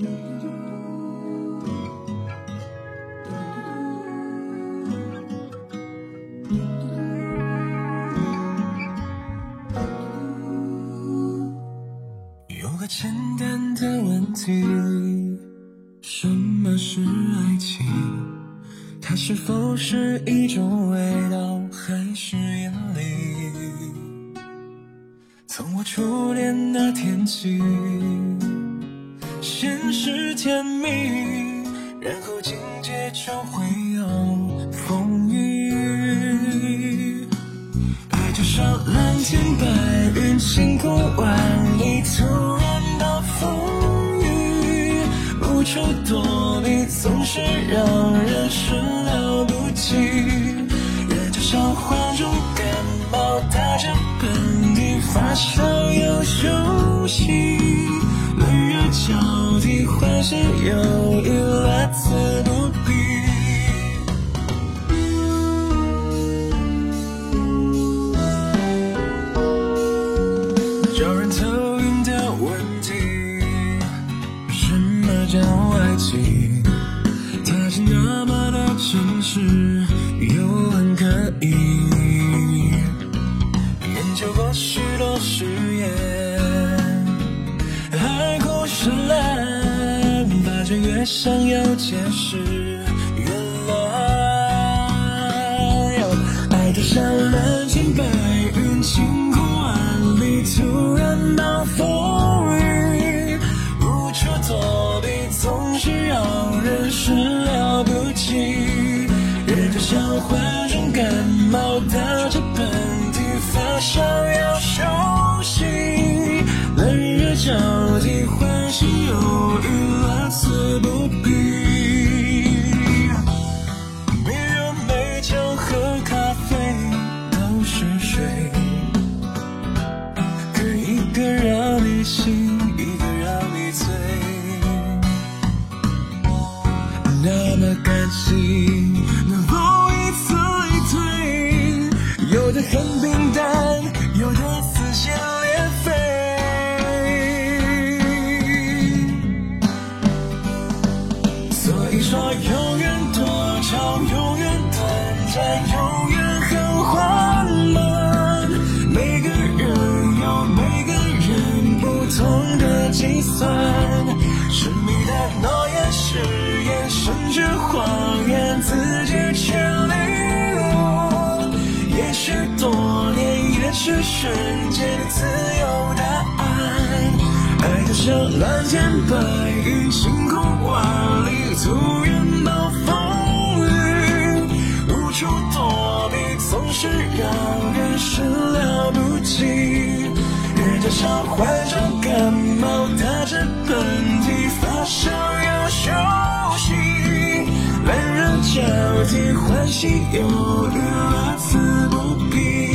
有个简单的问题：什么是爱情？它是否是一种味道，还是引力？从我初恋那天起，先是甜蜜，然后紧接就会有风雨。爱就像蓝天白云，晴空万里，突然暴风雨，无处躲避，总是让人始料不及。人就像患重感冒，打着喷嚏，发烧又休息，替，欢喜忧郁，乐此不疲。叫人头晕的问题，什么叫爱情？它是那么的真实，又很可疑。烂，发觉越想要解释，越乱。爱就像蓝天白云，晴空万里，突然暴风雨，无处躲避，总是让人始料不及。人就像患重感冒，打着喷嚏，发烧要休息，冷热交替，欢喜忧郁，不必。别人每天喝咖啡都是水，可一个让你醒，一个让你醉。那么感性说，永远多长，永远短暂，永远很缓慢。每个人有每个人不同的计算，神秘的诺言、誓言，甚至谎言，自己去领悟。也许多年，也许瞬间，自有答案。爱就像蓝天白云，晴空万里，料不及。人就像患重感冒，打着喷嚏，发烧要休息，冷热交替，欢喜忧郁，乐此不疲。